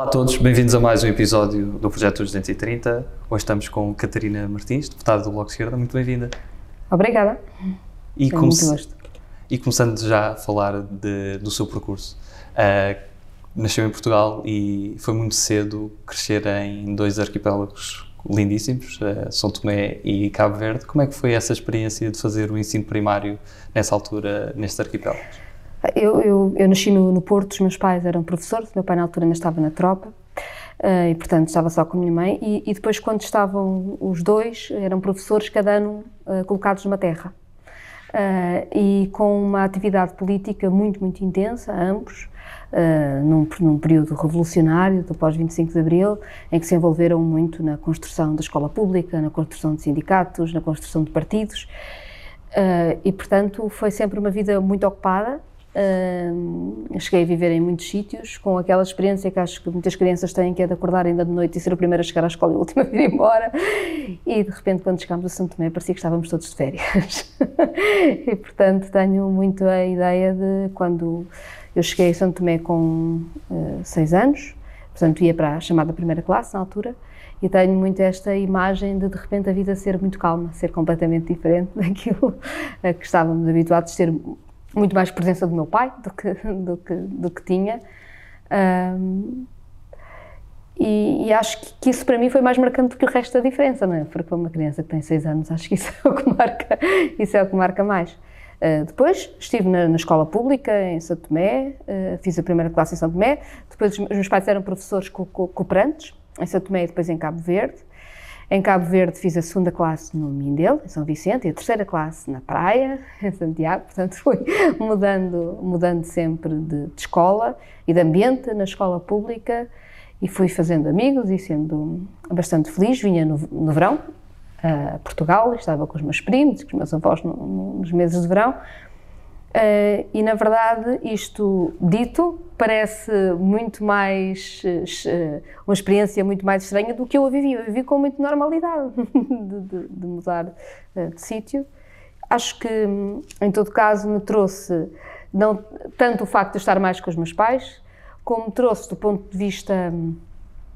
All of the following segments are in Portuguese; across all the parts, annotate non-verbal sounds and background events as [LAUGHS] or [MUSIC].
Olá a todos, bem-vindos a mais um episódio do Projeto 230. Hoje estamos com Catarina Martins, deputada do Bloco de Esquerda. Muito bem-vinda. Obrigada. E, Tenho muito gosto. e começando já a falar de- do seu percurso. Ah, nasceu em Portugal e foi muito cedo crescer em dois arquipélagos lindíssimos, ah, São Tomé e Cabo Verde. Como é que foi essa experiência de fazer o ensino primário nessa altura nestes arquipélagos? Eu, eu, eu nasci no, no Porto, os meus pais eram professores, meu pai na altura ainda estava na tropa eh, e, portanto, estava só com a minha mãe. E, e depois, quando estavam os dois, eram professores, cada ano eh, colocados numa terra. Eh, e com uma atividade política muito, muito intensa, ambos, eh, num, num período revolucionário, do pós-25 de Abril, em que se envolveram muito na construção da escola pública, na construção de sindicatos, na construção de partidos. Uh, e portanto foi sempre uma vida muito ocupada. Cheguei a viver em muitos sítios com aquela experiência que acho que muitas crianças têm, que é de acordar ainda de noite e ser a primeira a chegar à escola e a última a vir embora. E de repente, quando chegámos a Santo Tomé, parecia que estávamos todos de férias. [LAUGHS] e portanto, tenho muito a ideia de quando eu cheguei a Santo Tomé com uh, seis anos, portanto, ia para a chamada primeira classe na altura. E tenho muito esta imagem de de repente a vida ser muito calma, ser completamente diferente [LAUGHS] daquilo a que estávamos habituados, ter muito mais presença do meu pai do que, do que, do que tinha. Um, e, e, acho que, que, isso para mim foi mais marcante do que o resto da diferença, não é? Porque para uma criança que tem 6 anos, acho que [LAUGHS] isso é o que marca, isso é o que marca mais. Uh, depois estive na, na, escola pública em São Tomé, uh, fiz a primeira classe em São Tomé, depois os meus pais eram professores co co cooperantes, em São Tomé e depois em Cabo Verde. Em Cabo Verde fiz a segunda classe no Mindelo, em São Vicente, e a terceira classe na Praia, [LAUGHS] em Santiago. Portanto, fui mudando, mudando sempre de, de escola e de ambiente na escola pública e fui fazendo amigos e sendo bastante feliz. Vinha no, no verão a Portugal, estava com os meus primos, com os meus avós no, no, nos meses de verão. Uh, e na verdade, isto dito parece muito mais uh, uma experiência muito mais estranha do que eu a vivi. Eu vivi com muita normalidade [LAUGHS] de, de, de mudar uh, de sítio. Acho que, em todo caso, me trouxe não tanto o facto de estar mais com os meus pais, como trouxe do ponto de vista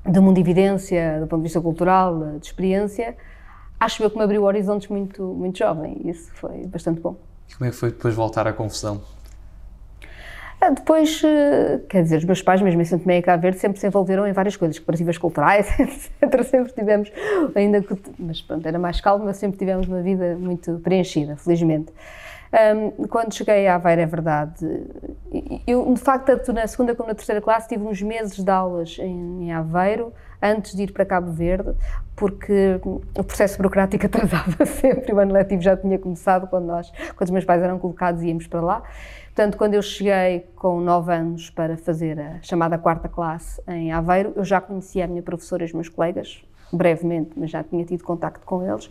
de mundividência, do ponto de vista cultural, de experiência. Acho eu que me abriu horizontes muito, muito jovem e isso foi bastante bom. E como é que foi depois voltar à confusão? Depois, eh, quer dizer, os meus pais, mesmo em Santo Tomé e Cabo Verde, sempre se envolveram em várias coisas, cooperativas culturais, [LAUGHS] etc. Sempre tivemos, ainda que, mas pronto, era mais calmo, mas sempre tivemos uma vida muito preenchida, felizmente. Um, quando cheguei a Aveiro, é verdade, eu, de facto, tanto na segunda como na terceira classe, tive uns meses de aulas em, em Aveiro, antes de ir para Cabo Verde, porque o processo burocrático [LAUGHS] atrasava sempre, o ano letivo já tinha começado quando nós, quando os meus pais eram colocados e íamos para lá. Portanto, quando eu cheguei com nove anos para fazer a chamada quarta classe em Aveiro, eu já conhecia a minha professora e os meus colegas, brevemente, mas já tinha tido contacto com eles.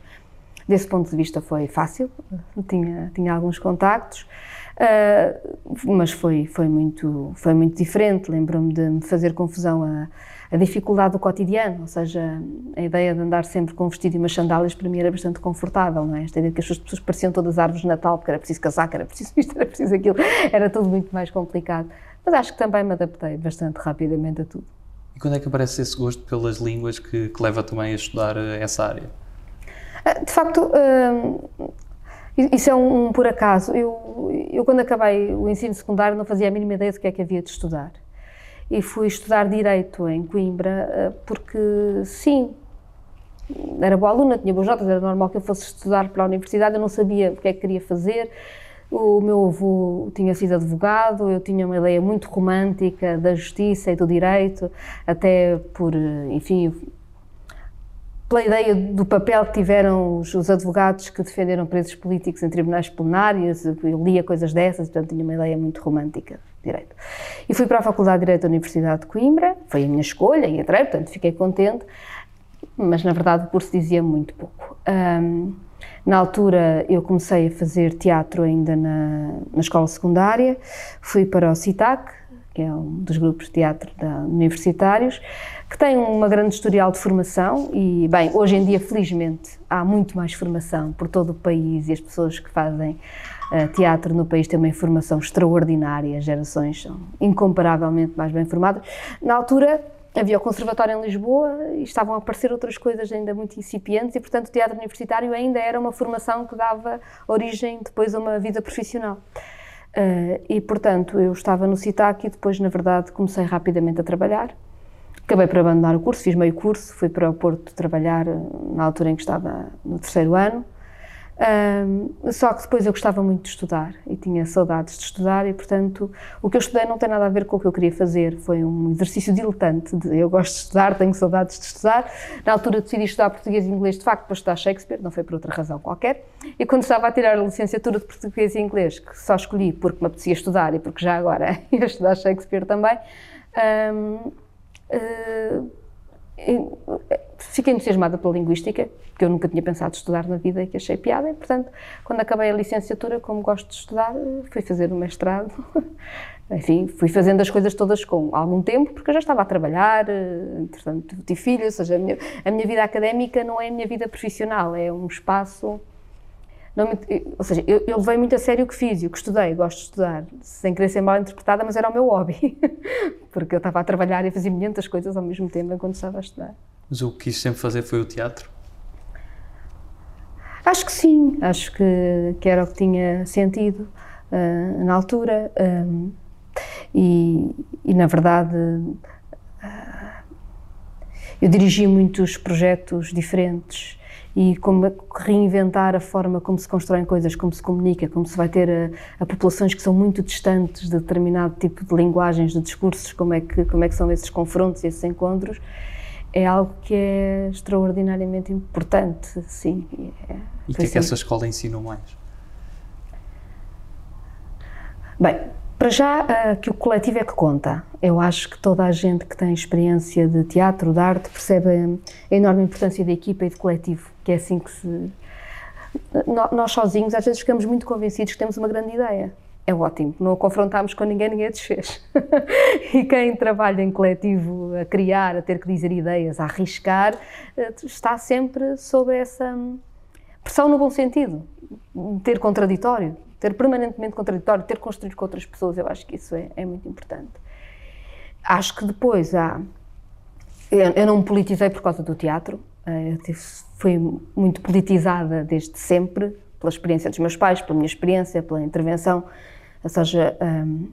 Desse ponto de vista foi fácil, tinha, tinha alguns contactos, uh, mas foi, foi, muito, foi muito diferente. Lembro-me de me fazer confusão a, a dificuldade do cotidiano, ou seja, a ideia de andar sempre com um vestido e umas sandálias para mim era bastante confortável, não é? Esta ideia de que as pessoas pareciam todas árvores de Natal, porque era preciso casaco, era preciso [LAUGHS] isto, era preciso aquilo, era tudo muito mais complicado. Mas acho que também me adaptei bastante rapidamente a tudo. E quando é que aparece esse gosto pelas línguas que, que leva também a estudar essa área? De facto, isso é um, por acaso. Eu, eu, quando acabei o ensino secundário, não fazia a mínima ideia do que é que havia de estudar. E fui estudar Direito em Coimbra, porque, sim, era boa aluna, tinha boas notas, era normal que eu fosse estudar para a universidade, eu não sabia o que é que queria fazer. O meu avô tinha sido advogado, eu tinha uma ideia muito romântica da justiça e do direito, até por, enfim, pela ideia do papel que tiveram os, os, advogados que defenderam presos políticos em tribunais plenários, eu lia coisas dessas, portanto tinha uma ideia muito romântica de Direito. E fui para a Faculdade de Direito da Universidade de Coimbra, foi a minha escolha e entrei, portanto fiquei contente, mas na verdade o curso dizia muito pouco. Um, na altura eu comecei a fazer teatro ainda na, na escola secundária, fui para o CITAC, que é um dos grupos de teatro da, universitários, que tem uma grande historial de formação e, bem, hoje em dia, felizmente, há muito mais formação por todo o país e as pessoas que fazem uh, teatro no país têm uma formação extraordinária, as gerações são incomparavelmente mais bem formadas. Na altura, havia o Conservatório em Lisboa e estavam a aparecer outras coisas ainda muito incipientes e, portanto, o teatro universitário ainda era uma formação que dava origem depois a uma vida profissional. Uh, e, portanto, eu estava no CITAC e depois, na verdade, comecei rapidamente a trabalhar. Acabei por abandonar o curso, fiz meio curso, fui para o Porto trabalhar na altura em que estava no terceiro ano. Um, só que depois eu gostava muito de estudar e tinha saudades de estudar e, portanto, o que eu estudei não tem nada a ver com o que eu queria fazer. Foi um exercício diletante. De, eu gosto de estudar, tenho saudades de estudar. Na altura decidi estudar português e inglês, de facto, para estudar Shakespeare, não foi por outra razão qualquer. E quando estava a tirar a licenciatura de português e inglês, que só escolhi porque me apetecia estudar e porque já agora [LAUGHS] ia estudar Shakespeare também, um, fiquei entusiasmada pela linguística, que eu nunca tinha pensado estudar na vida e que achei piada, e portanto, quando acabei a licenciatura, como gosto de estudar, fui fazer o mestrado. [LAUGHS] Enfim, fui fazendo as coisas todas com algum tempo, porque eu já estava a trabalhar, entretanto, tive filho, ou seja, a minha, a minha vida académica não é a minha vida profissional, é um espaço não me, ou seja, eu, eu levei muito a sério o que fiz e o que estudei, gosto de estudar, sem querer ser mal interpretada, mas era o meu hobby, [LAUGHS] porque eu estava a trabalhar e a fazer muitas coisas ao mesmo tempo enquanto estava a estudar. Mas o que quis sempre fazer foi o teatro? Acho que sim, acho que, que era o que tinha sentido uh, na altura um, e, e, na verdade, uh, eu dirigi muitos projetos diferentes e como reinventar a forma como se constroem coisas, como se comunica, como se vai ter a, a, populações que são muito distantes de determinado tipo de linguagens, de discursos, como é que como é que são esses confrontos, esses encontros, é algo que é extraordinariamente importante, sim. É, e o que é que essa escola ensina mais? Bem, para já, uh, que o coletivo é que conta. Eu acho que toda a gente que tem experiência de teatro, de arte, percebe a enorme importância da equipa e do coletivo, que é assim que se. Nós sozinhos, às vezes, ficamos muito convencidos que temos uma grande ideia. É ótimo, não a confrontamos com ninguém, ninguém a desfez. [LAUGHS] e quem trabalha em coletivo, a criar, a ter que dizer ideias, a arriscar, eh, está sempre sob essa pressão no bom sentido, ter contraditório ter permanentemente contraditório, ter construído com outras pessoas, eu acho que isso é, é muito importante. Acho que depois há. Eu, eu, não me politizei por causa do teatro, eh, eu tive, fui muito politizada desde sempre, pela experiência dos meus pais, pela minha experiência, pela intervenção, ou seja, um,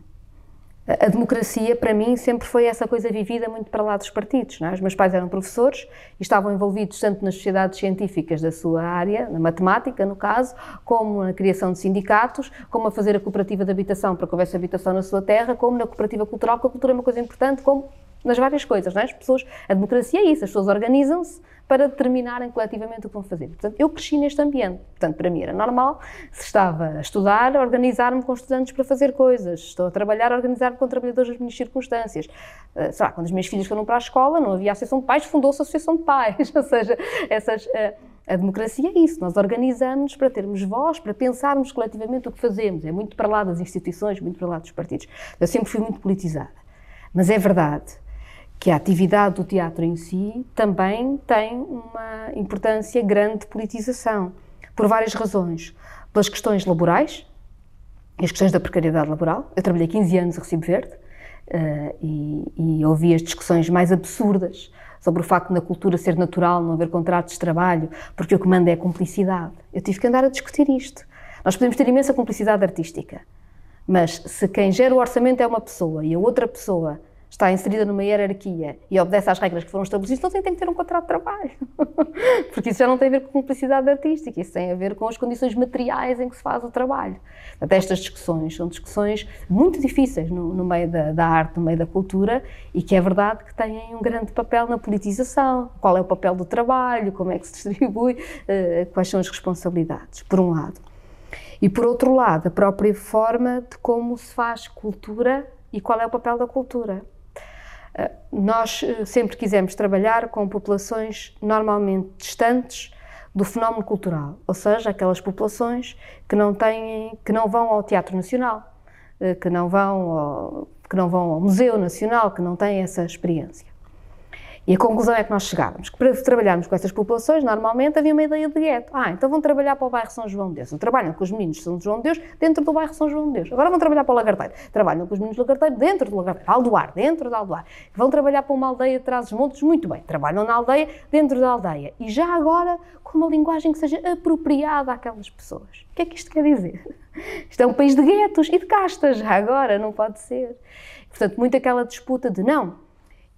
a democracia, para mim, sempre foi essa coisa vivida muito para lá dos partidos. É? Os meus pais eram professores e estavam envolvidos tanto nas sociedades científicas da sua área, na matemática, no caso, como na criação de sindicatos, como a fazer a cooperativa de habitação para que houvesse habitação na sua terra, como na cooperativa cultural, porque a cultura é uma coisa importante, como nas várias coisas, não é? As pessoas, a democracia é isso, as pessoas organizam-se para determinarem coletivamente o que vão fazer. Portanto, eu cresci neste ambiente. Portanto, para mim era normal, se estava a estudar, organizar-me com estudantes para fazer coisas. Estou a trabalhar, organizar-me com trabalhadores das minhas circunstâncias. Uh, sei lá, quando os meus filhos foram para a escola, não havia associação de pais, fundou-se a associação de pais. [LAUGHS] Ou seja, essas... Uh, a democracia é isso, nós organizamos para termos voz, para pensarmos coletivamente o que fazemos. É muito para lá das instituições, muito para lá dos partidos. Eu sempre fui muito politizada. Mas é verdade que a atividade do teatro em si também tem uma importância grande de politização, por várias razões. Pelas questões laborais, as questões da precariedade laboral. Eu trabalhei 15 anos a Recibo Verde uh, e, e ouvi as discussões mais absurdas sobre o facto de na cultura ser natural não haver contratos de trabalho, porque o que manda é a cumplicidade. Eu tive que andar a discutir isto. Nós podemos ter imensa cumplicidade artística, mas se quem gera o orçamento é uma pessoa e a outra pessoa está inserida numa hierarquia e obedece às regras que foram estabelecidas, então tem que ter um contrato de trabalho. [LAUGHS] Porque isso já não tem a ver com cumplicidade artística, isso tem a ver com as condições materiais em que se faz o trabalho. Portanto, estas discussões são discussões muito difíceis no, no meio da, da, arte, no meio da cultura, e que é verdade que têm um grande papel na politização. Qual é o papel do trabalho, como é que se distribui, uh, quais são as responsabilidades, por um lado. E por outro lado, a própria forma de como se faz cultura e qual é o papel da cultura. Eh, nós eh, sempre quisemos trabalhar com populações normalmente distantes do fenómeno cultural, ou seja, aquelas populações que não têm, que não vão ao Teatro Nacional, eh, que não vão ao, que não vão ao Museu Nacional, que não têm essa experiência. E a conclusão é que nós chegávamos, que para trabalharmos com essas populações, normalmente havia uma ideia de gueto. Ah, então vão trabalhar para o bairro São João de Deus. Trabalham com os meninos de São João de Deus dentro do bairro São João de Deus. Agora vão trabalhar para o Lagarteiro. Trabalham com os meninos do Lagarteiro dentro do Lagarteiro. Aldoar, dentro da Aldoar. Vão trabalhar para uma aldeia de Trás-os-Montes, muito bem. Trabalham na aldeia, dentro da aldeia. E já agora com uma linguagem que seja apropriada àquelas pessoas. O que é que isto quer dizer? Isto é um país de guetos e de castas, já agora, não pode ser. Portanto, muito aquela disputa de não,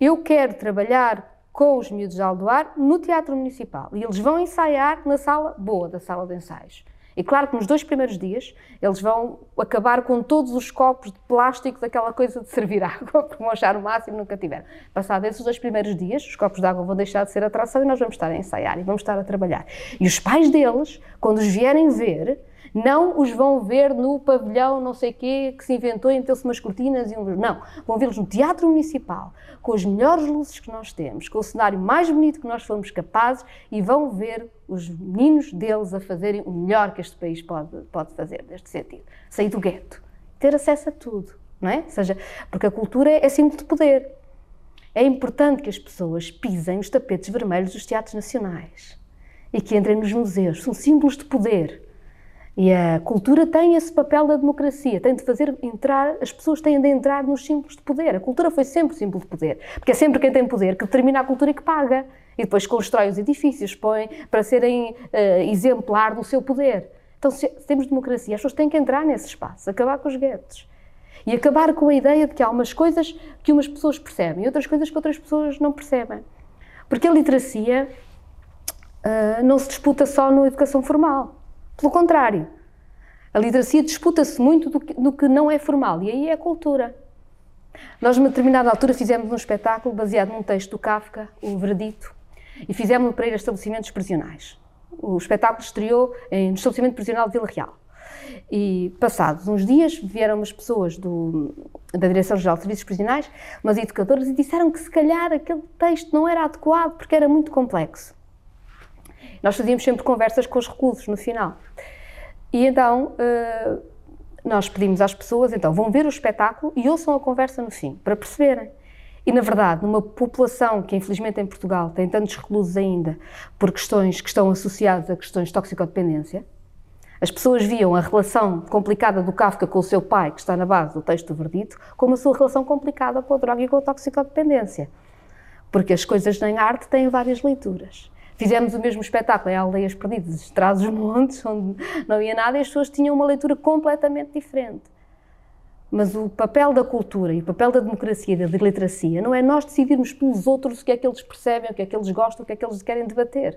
eu quero trabalhar com os miúdos de Aldoar no Teatro Municipal e eles vão ensaiar na sala boa da sala de ensaios. E claro que nos dois primeiros dias eles vão acabar com todos os copos de plástico daquela coisa de servir [LAUGHS] água, porque vão achar o máximo nunca tiveram. Passados esses dois primeiros dias, os copos de água vão deixar de ser atração e nós vamos estar a ensaiar e vamos estar a trabalhar. E os pais deles, quando os vierem ver, não os vão ver no pavilhão não sei quê que se inventou e meteu-se umas cortinas e um... Não, vão vê-los no Teatro Municipal, com as melhores luzes que nós temos, com o cenário mais bonito que nós fomos capazes e vão ver os meninos deles a fazerem o melhor que este país pode, pode fazer, neste sentido. Sair do gueto, ter acesso a tudo, não é? Ou seja, porque a cultura é símbolo de poder. É importante que as pessoas pisem os tapetes vermelhos dos teatros nacionais e que entrem nos museus. São símbolos de poder. E a cultura tem esse papel da democracia, tem de fazer entrar, as pessoas têm de entrar nos símbolos de poder. A cultura foi sempre símbolo de poder, porque é sempre quem tem poder que determina a cultura e que paga. E depois constrói os edifícios, põe para serem uh, exemplar do seu poder. Então, se temos democracia, as pessoas têm que entrar nesse espaço, acabar com os guetos. E acabar com a ideia de que há umas coisas que umas pessoas percebem e outras coisas que outras pessoas não percebem. Porque a literacia uh, não se disputa só na educação formal. Pelo contrário, a literacia disputa-se muito do que, do que não é formal e aí é a cultura. Nós, numa determinada altura, fizemos um espetáculo baseado num texto do Kafka, O Veredito, e fizemos-no para ir a estabelecimentos prisionais. O espetáculo estreou no estabelecimento prisional de Vila Real. E, passados uns dias, vieram umas pessoas do, da Direção-Geral de Serviços Prisionais, umas educadoras, e disseram que se calhar aquele texto não era adequado porque era muito complexo. Nós fazíamos sempre conversas com os reclusos no final. E então uh, nós pedimos às pessoas, então vão ver o espetáculo e ouçam a conversa no fim, para perceberem. E na verdade, numa população que infelizmente em Portugal tem tantos reclusos ainda por questões que estão associadas a questões de toxicodependência, as pessoas viam a relação complicada do Kafka com o seu pai, que está na base do texto do verdito, como a sua relação complicada com a droga e com a toxicodependência. Porque as coisas em arte têm várias leituras. Fizemos o mesmo espetáculo em Aldeias Perdidas, Traz os Montes, [LAUGHS] onde não ia nada, e as pessoas tinham uma leitura completamente diferente. Mas o papel da cultura e o papel da democracia e da literacia não é nós decidirmos pelos outros o que é que eles percebem, o que é que eles gostam, o que é que eles querem debater.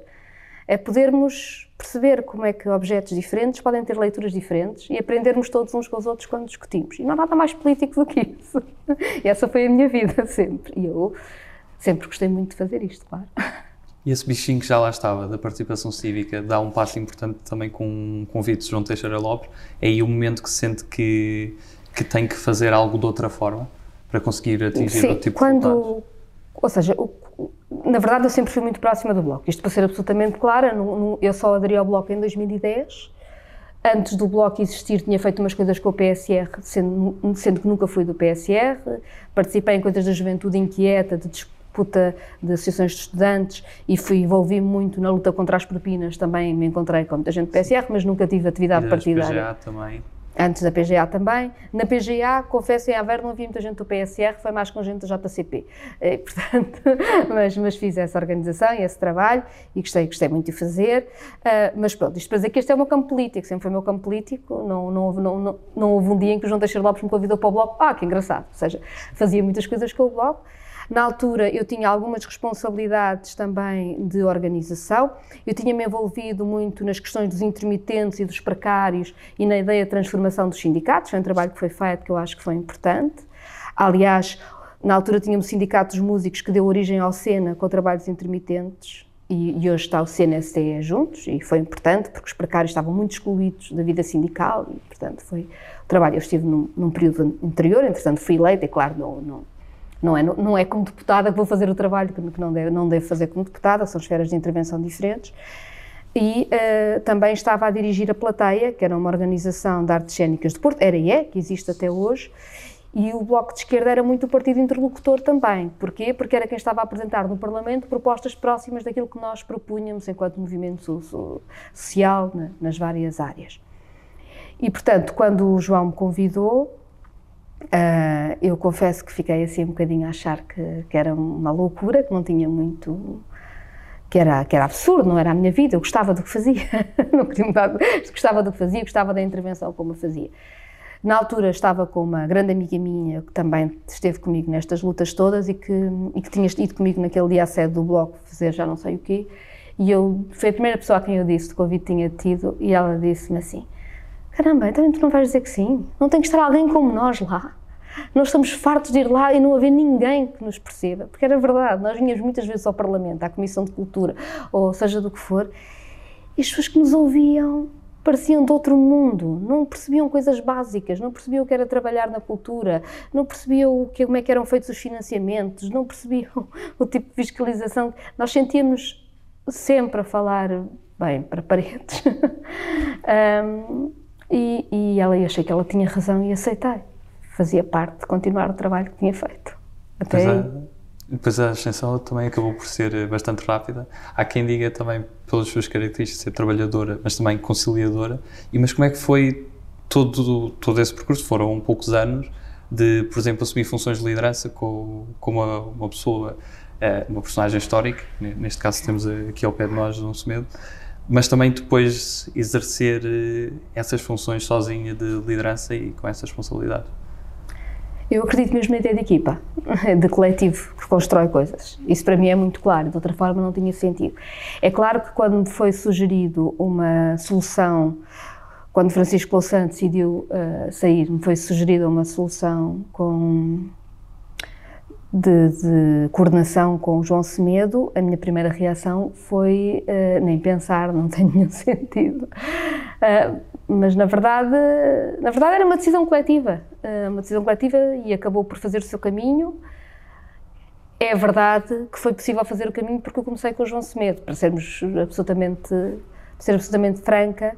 É podermos perceber como é que objetos diferentes podem ter leituras diferentes e aprendermos todos uns com os outros quando discutimos. E não há nada mais político do que isso. [LAUGHS] E essa foi a minha vida [LAUGHS] sempre. E eu sempre gostei muito de fazer isto, claro. E esse bichinho que já lá estava, da participação cívica, dá um passo importante também com um convite de João Teixeira Lopes. É aí o momento que sente que, que tem que fazer algo de outra forma para conseguir atingir Sim, outro tipo quando, de resultados. Ou seja, o, na verdade eu sempre fui muito próxima do Bloco. Isto para ser absolutamente clara, eu só aderi ao Bloco em 2010. Antes do Bloco existir, tinha feito umas coisas com o PSR, sendo, sendo que nunca fui do PSR. Participei em coisas da juventude inquieta, de disputa de associações de estudantes e fui envolvi muito na luta contra as propinas. Também me encontrei com muita gente do PSR, mas nunca tive atividade E partidária. PGA também. Antes da PGA também. Na PGA, confesso, em Aveiro não havia muita gente do PSR, foi mais com gente da JCP. Eh, [LAUGHS] portanto, mas, mas fiz essa organização e esse trabalho e gostei, gostei muito de fazer. Ah, mas pronto, isto para dizer que este é o meu campo político, sempre foi o meu campo político. Não, não, houve, não, não, não houve um dia em que o João Teixeira Lopes me convidou para o Bloco. Ah, que engraçado. Ou seja, fazia muitas coisas com o Bloco. Na altura eu tinha algumas responsabilidades também de organização, eu tinha-me envolvido muito nas questões dos intermitentes e dos precários e na ideia de transformação dos sindicatos, foi um trabalho que foi feito que eu acho que foi importante. Aliás, na altura tínhamos o Sindicato dos Músicos que deu origem ao SENA com trabalhos intermitentes e, hoje está o CNSTE juntos e foi importante porque os precários estavam muito excluídos da vida sindical e, portanto, foi o trabalho. Eu estive num, num período anterior, entretanto fui eleita e, claro, não, não não é, não é como deputada que vou fazer o trabalho que não devo, não devo fazer como deputada, são esferas de intervenção diferentes. E uh, também estava a dirigir a Plateia, que era uma organização de artes cênicas de Porto, era e é, que existe até hoje, E o Bloco de Esquerda era muito o partido interlocutor também. Porquê? Porque era quem estava a apresentar no Parlamento propostas próximas daquilo que nós propunhamos enquanto movimento social nas várias áreas. E, portanto, quando o João me convidou, uh, eu confesso que fiquei assim um bocadinho a achar que, que, era uma loucura, que não tinha muito. Que era, que era absurdo, não era a minha vida. Eu gostava do que fazia, [LAUGHS] não queria mudar, gostava do que fazia, gostava da intervenção como eu fazia. Na altura estava com uma grande amiga minha que também esteve comigo nestas lutas todas e que, e que tinha ido comigo naquele dia à sede do bloco fazer já não sei o quê. E eu, foi a primeira pessoa a quem eu disse que o convite tinha tido e ela disse-me assim: Caramba, então tu não vais dizer que sim? Não tem que estar alguém como nós lá? Nós estamos fartos de ir lá e não haver ninguém que nos perceba, porque era verdade, nós vinhamos muitas vezes ao Parlamento, à Comissão de Cultura, ou seja do que for, e as pessoas que nos ouviam pareciam de outro mundo, não percebiam coisas básicas, não percebiam o que era trabalhar na cultura, não percebiam que, como é que eram feitos os financiamentos, não percebiam [LAUGHS] o tipo de fiscalização. Nós sentíamos sempre a falar, bem, para paredes. um, [LAUGHS] e, e ela, eu achei que ela tinha razão e aceitei. Fazia parte de continuar o trabalho que tinha feito. Até pois aí. Depois a ascensão também acabou por ser eh, bastante rápida. Há quem diga também, pelas suas características, ser trabalhadora, mas também conciliadora. E mas como é que foi todo, todo esse percurso? Foram um poucos anos de, por exemplo, assumir funções de liderança com, com uma, uma pessoa, eh, uma personagem histórica, neste caso temos aqui ao pé de nós, João Semedo, mas também depois exercer eh, essas funções sozinha de liderança e com essa responsabilidade. Eu acredito mesmo na ideia de equipa, [LAUGHS] de coletivo que constrói coisas. Isso para mim é muito claro, de outra forma não tinha sentido. É claro que quando me foi sugerido uma solução, quando Francisco Louçã decidiu uh, sair, me foi sugerida uma solução com de, de, coordenação com o João Semedo, a minha primeira reação foi uh, nem pensar, não [LAUGHS] tem nenhum sentido. Uh, mas na verdade, na verdade era uma decisão coletiva, uh, uma decisão coletiva e acabou por fazer o seu caminho. É verdade que foi possível fazer o caminho porque eu comecei com o João Semedo, para sermos absolutamente, ser absolutamente franca.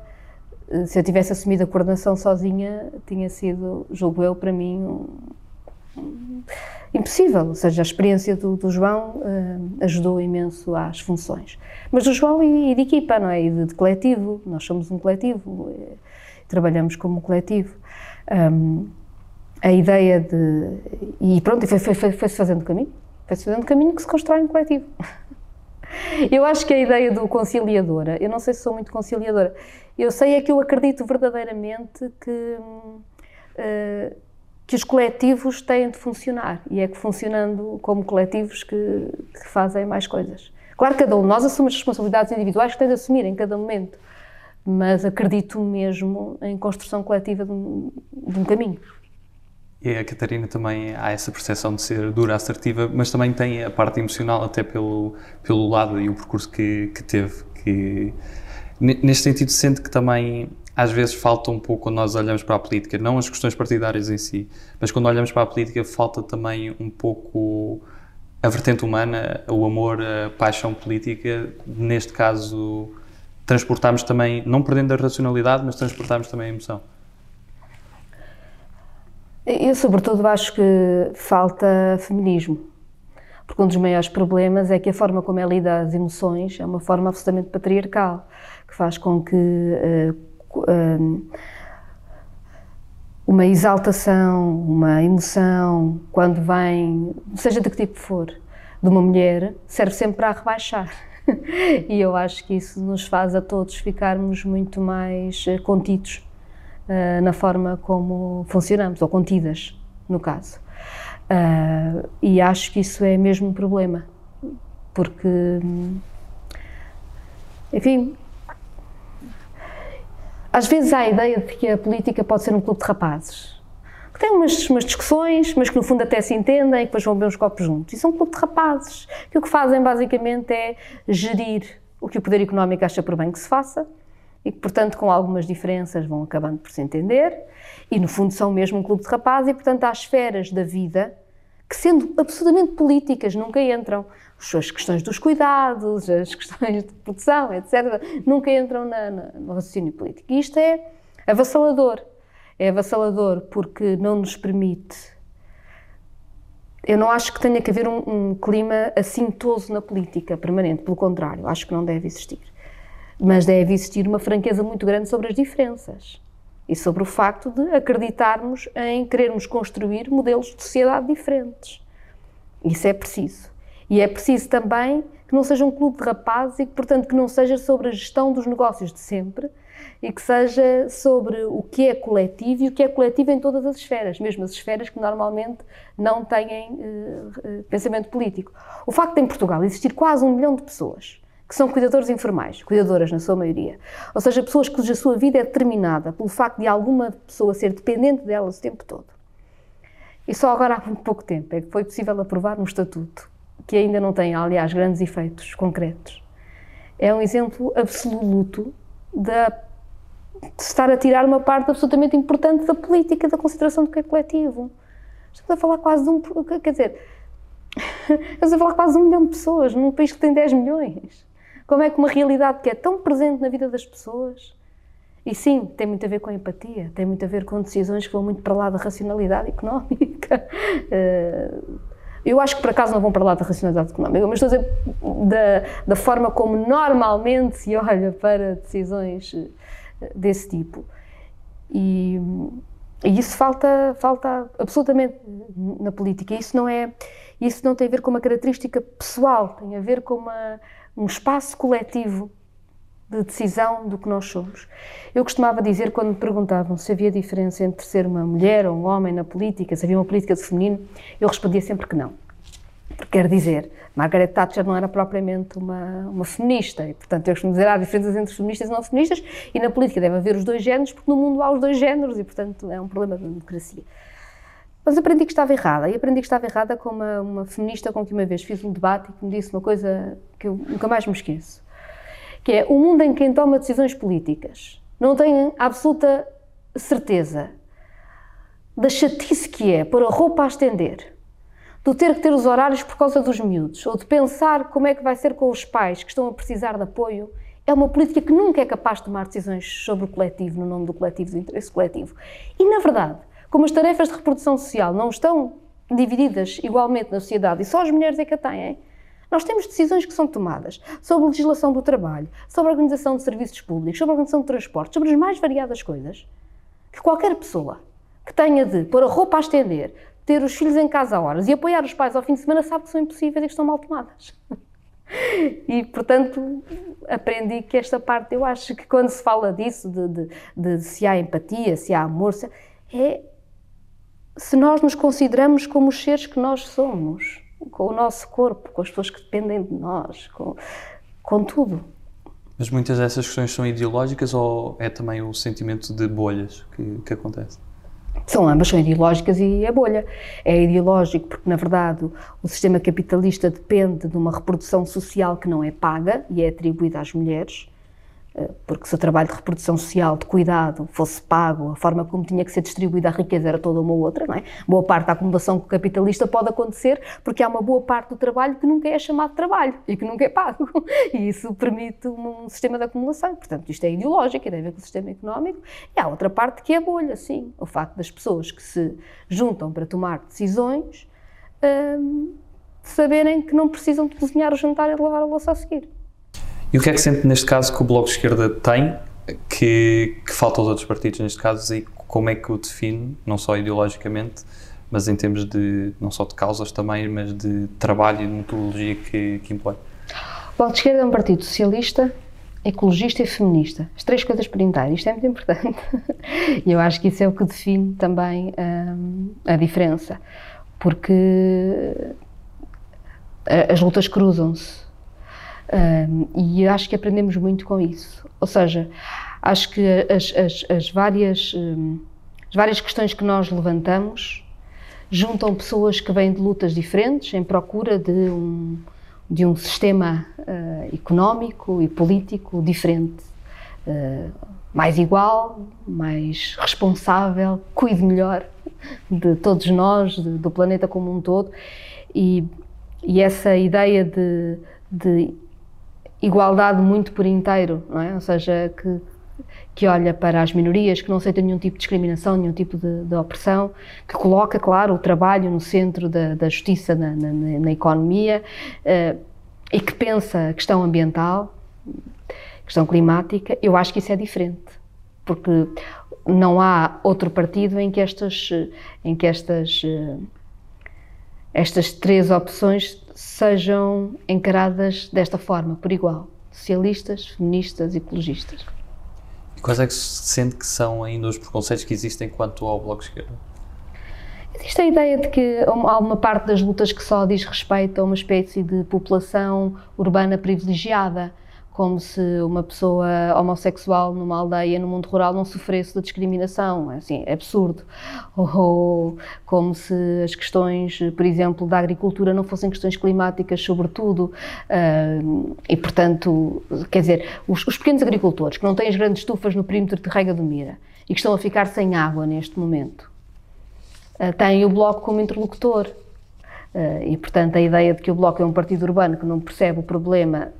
Se eu tivesse assumido a coordenação sozinha, tinha sido, julgo eu, para mim, impossível. Ou seja, a experiência do, do João uh, ajudou imenso às funções. Mas do João e, e de equipa, não é? E de, de, coletivo. Nós somos um coletivo, eh, trabalhamos como coletivo. Um, a ideia de. E pronto, foi-se foi, foi, fazendo caminho. Foi-se fazendo caminho que se constrói um coletivo. [LAUGHS] Eu acho que a ideia do conciliadora, eu não sei se sou muito conciliadora, eu sei é que eu acredito verdadeiramente que. Uh, que os coletivos têm de funcionar e é que funcionando como coletivos que, que fazem mais coisas. Claro que cada um de nós assume as responsabilidades individuais que tem de assumir em cada momento, mas acredito mesmo em construção coletiva de um, de um caminho. E a Catarina também há essa percepção de ser dura, assertiva, mas também tem a parte emocional até pelo, pelo lado e o percurso que, que teve, que neste sentido sente que também às vezes falta um pouco quando nós olhamos para a política, não as questões partidárias em si, mas quando olhamos para a política falta também um pouco a vertente humana, o amor, a paixão política, neste caso transportarmos também, não perdendo a racionalidade, mas transportarmos também a emoção. Eu, sobretudo, acho que falta feminismo. Porque um dos maiores problemas é que a forma como é lida as emoções é uma forma absolutamente patriarcal, que faz com que uh, uma exaltação, uma emoção, quando vem, seja de que tipo for, de uma mulher, serve sempre para rebaixar. [LAUGHS] e eu acho que isso nos faz a todos ficarmos muito mais eh, contidos uh, na forma como funcionamos, ou contidas, no caso. Uh, e acho que isso é mesmo um problema, porque, enfim, às vezes há a ideia de que a política pode ser um clube de rapazes, que têm umas, umas discussões, mas que no fundo até se entendem e depois vão beber uns copos juntos. E são um clube de rapazes, que o que fazem basicamente é gerir o que o poder económico acha por bem que se faça e que, portanto, com algumas diferenças vão acabando por se entender e, no fundo, são mesmo um clube de rapazes e, portanto, há esferas da vida que, sendo absolutamente políticas, nunca entram as questões dos cuidados, as [LAUGHS] questões de produção, etc., nunca entram na, na, no raciocínio político. E isto é avassalador. É avassalador porque não nos permite eu não acho que tenha que haver um, um clima assintoso na política permanente, pelo contrário, acho que não deve existir. Mas deve existir uma franqueza muito grande sobre as diferenças e sobre o facto de acreditarmos em querermos construir modelos de sociedade diferentes. Isso é preciso. E é preciso também que não seja um clube de rapazes e que, portanto, que não seja sobre a gestão dos negócios de sempre e que seja sobre o que é coletivo e o que é coletivo em todas as esferas, mesmo as esferas que normalmente não têm uh, pensamento político. O facto de em Portugal existir quase um milhão de pessoas que são cuidadores informais, cuidadoras na sua maioria, ou seja, pessoas cuja sua vida é determinada pelo facto de alguma pessoa ser dependente delas o tempo todo. E só agora há muito pouco tempo é que foi possível aprovar um estatuto que ainda não tem, aliás, grandes efeitos concretos. É um exemplo absoluto de estar a tirar uma parte absolutamente importante da política, da consideração do que é coletivo. Estamos a falar quase de um. Quer dizer, [LAUGHS] estamos a falar quase de um milhão de pessoas num país que tem 10 milhões. Como é que uma realidade que é tão presente na vida das pessoas. E sim, tem muito a ver com a empatia, tem muito a ver com decisões que vão muito para lá da racionalidade económica. Uh, [LAUGHS] eu acho que por acaso não vão para lá da racionalidade económica, mas estou a dizer da, da forma como normalmente se olha para decisões eh, desse tipo. E, e isso falta, falta absolutamente na política. Isso não é, isso não tem a ver com uma característica pessoal, tem a ver com uma, um espaço coletivo de decisão do que nós somos. Eu costumava dizer, quando me perguntavam se havia diferença entre ser uma mulher ou um homem na política, se havia uma política de feminino, eu respondia sempre que não. Quer dizer, Margaret Thatcher não era propriamente uma, uma feminista, e portanto eu costumo dizer há diferenças entre feministas e não feministas, e na política deve haver os dois géneros, porque no mundo há os dois géneros, e portanto é um problema da democracia. Mas aprendi que estava errada, e aprendi que estava errada com uma, uma feminista com que uma vez fiz um debate e que me disse uma coisa que eu nunca mais me esqueço que é o mundo em quem toma decisões políticas não tem absoluta certeza da chatice que é pôr a roupa a estender, do ter que ter os horários por causa dos miúdos, ou de pensar como é que vai ser com os pais que estão a precisar de apoio, é uma política que nunca é capaz de tomar decisões sobre o coletivo, no nome do coletivo, do interesse coletivo. E, na verdade, como as tarefas de reprodução social não estão divididas igualmente na sociedade e só as mulheres é que a têm, nós temos decisões que são tomadas sobre legislação do trabalho, sobre a organização de serviços públicos, sobre a organização de transportes, sobre as mais variadas coisas, que qualquer pessoa que tenha de pôr a roupa a estender, ter os filhos em casa a horas e apoiar os pais ao fim de semana sabe que são impossíveis e que estão mal tomadas. [LAUGHS] E, portanto, aprendi que esta parte, eu acho que quando se fala disso, de, de, de se há empatia, se há amor, se, é se nós nos consideramos como os seres que nós somos com o nosso corpo, com as pessoas que dependem de nós, com, com tudo. Mas muitas dessas questões são ideológicas ou é também o sentimento de bolhas que, que acontece? São ambas, são ideológicas e é bolha. É ideológico porque, na verdade, o sistema capitalista depende de uma reprodução social que não é paga e é atribuída às mulheres. Eh, porque se o trabalho de reprodução social, de cuidado, fosse pago, a forma como tinha que ser distribuída a riqueza era toda uma outra, não é? Boa parte da acumulação capitalista pode acontecer porque há uma boa parte do trabalho que nunca é chamado trabalho e que nunca é pago. [LAUGHS] E isso permite um sistema de acumulação. Portanto, isto é ideológico, tem a ver com o sistema económico. E há outra parte que é a bolha, sim. O facto das pessoas que se juntam para tomar decisões hum, saberem que não precisam de cozinhar o jantar e de lavar a louça a seguir. E o que é que sente neste caso que o Bloco de Esquerda tem que, que falta aos outros partidos neste caso e como é que o define, não só ideologicamente, mas em termos de, não só de causas também, mas de trabalho e de metodologia que, que impõe? O Bloco de Esquerda é um partido socialista, ecologista e feminista. As três coisas para inteiro. Isto é muito importante. [LAUGHS] E eu acho que isso é o que define também hum, a diferença. Porque eh, as lutas cruzam-se. E acho que aprendemos muito com isso. Ou seja, acho que as, as, as várias, as várias questões que nós levantamos juntam pessoas que vêm de lutas diferentes em procura de um, de um sistema uh, económico e político diferente, uh, mais igual, mais responsável, cuide melhor de todos nós, de, do planeta como um todo. E, e essa ideia de, de igualdade muito por inteiro, não é? Ou seja, que, que olha para as minorias, que não aceita nenhum tipo de discriminação, nenhum tipo de, de opressão, que coloca, claro, o trabalho no centro da, da justiça na, na, na economia uh, e que pensa a questão ambiental, questão climática, eu acho que isso é diferente, porque não há outro partido em que estas, em que estas, uh, estas três opções sejam encaradas desta forma, por igual, socialistas, feministas e ecologistas. E quais é que se sente que são ainda os preconceitos que existem quanto ao Bloco de Esquerda? Existe a ideia de que há uma parte das lutas que só diz respeito a uma espécie de população urbana privilegiada como se uma pessoa homossexual numa aldeia no mundo rural não sofresse de discriminação, é assim, é absurdo. Ou como se as questões, por exemplo, da agricultura não fossem questões climáticas, sobretudo, uh, e portanto, quer dizer, os, os, pequenos agricultores que não têm as grandes estufas no perímetro de rega do Mira e que estão a ficar sem água neste momento, uh, têm o Bloco como interlocutor. Uh, e, portanto, a ideia de que o Bloco é um partido urbano que não percebe o problema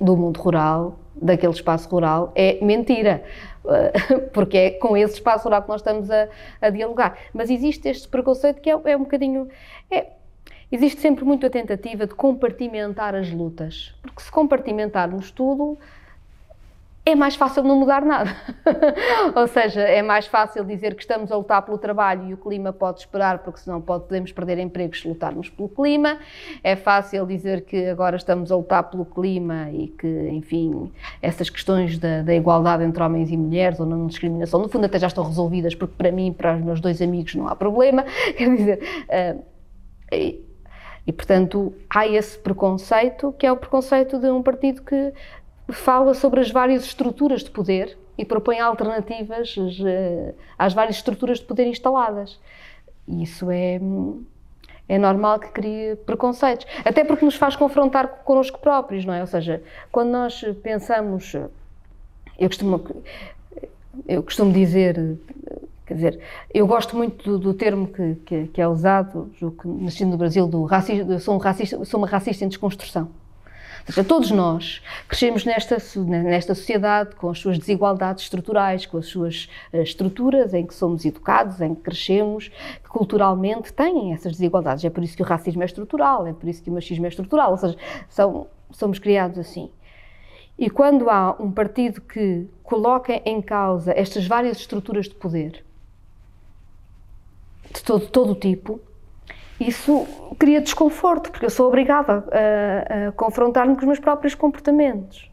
do mundo rural, daquele espaço rural, é mentira, [LAUGHS] porque é com esse espaço rural que nós estamos a, a dialogar. Mas existe este preconceito que é, é um bocadinho. É, existe sempre muito a tentativa de compartimentar as lutas, porque se compartimentarmos tudo, é mais fácil não mudar nada. [LAUGHS] Ou seja, é mais fácil dizer que estamos a lutar pelo trabalho e o clima pode esperar, porque senão podemos perder empregos se lutarmos pelo clima. É fácil dizer que agora estamos a lutar pelo clima e que, enfim, essas questões da, da igualdade entre homens e mulheres ou não discriminação, no fundo até já estão resolvidas, porque para mim para os meus dois amigos não há problema. [LAUGHS] Quer dizer. Uh, e, e, portanto, há esse preconceito, que é o preconceito de um partido que fala sobre as várias estruturas de poder e propõe alternativas eh, às várias estruturas de poder instaladas. E isso é, é normal que crie preconceitos. Até porque nos faz confrontar connosco próprios, não é? Ou seja, quando nós pensamos. Eu costumo, eu costumo dizer. Quer dizer, eu gosto muito do, do termo que, que, que, é usado, que nasci no Brasil, do racismo, sou, um racista, sou uma racista em desconstrução todos nós crescemos nesta, nesta sociedade com as suas desigualdades estruturais, com as suas uh, estruturas em que somos educados, em que crescemos, que culturalmente têm essas desigualdades. É por isso que o racismo é estrutural, é por isso que o machismo é estrutural, ou seja, são, somos criados assim. E quando há um partido que coloca em causa estas várias estruturas de poder, de todo, todo tipo, isso cria desconforto, porque eu sou obrigada a, a confrontar-me com os meus próprios comportamentos.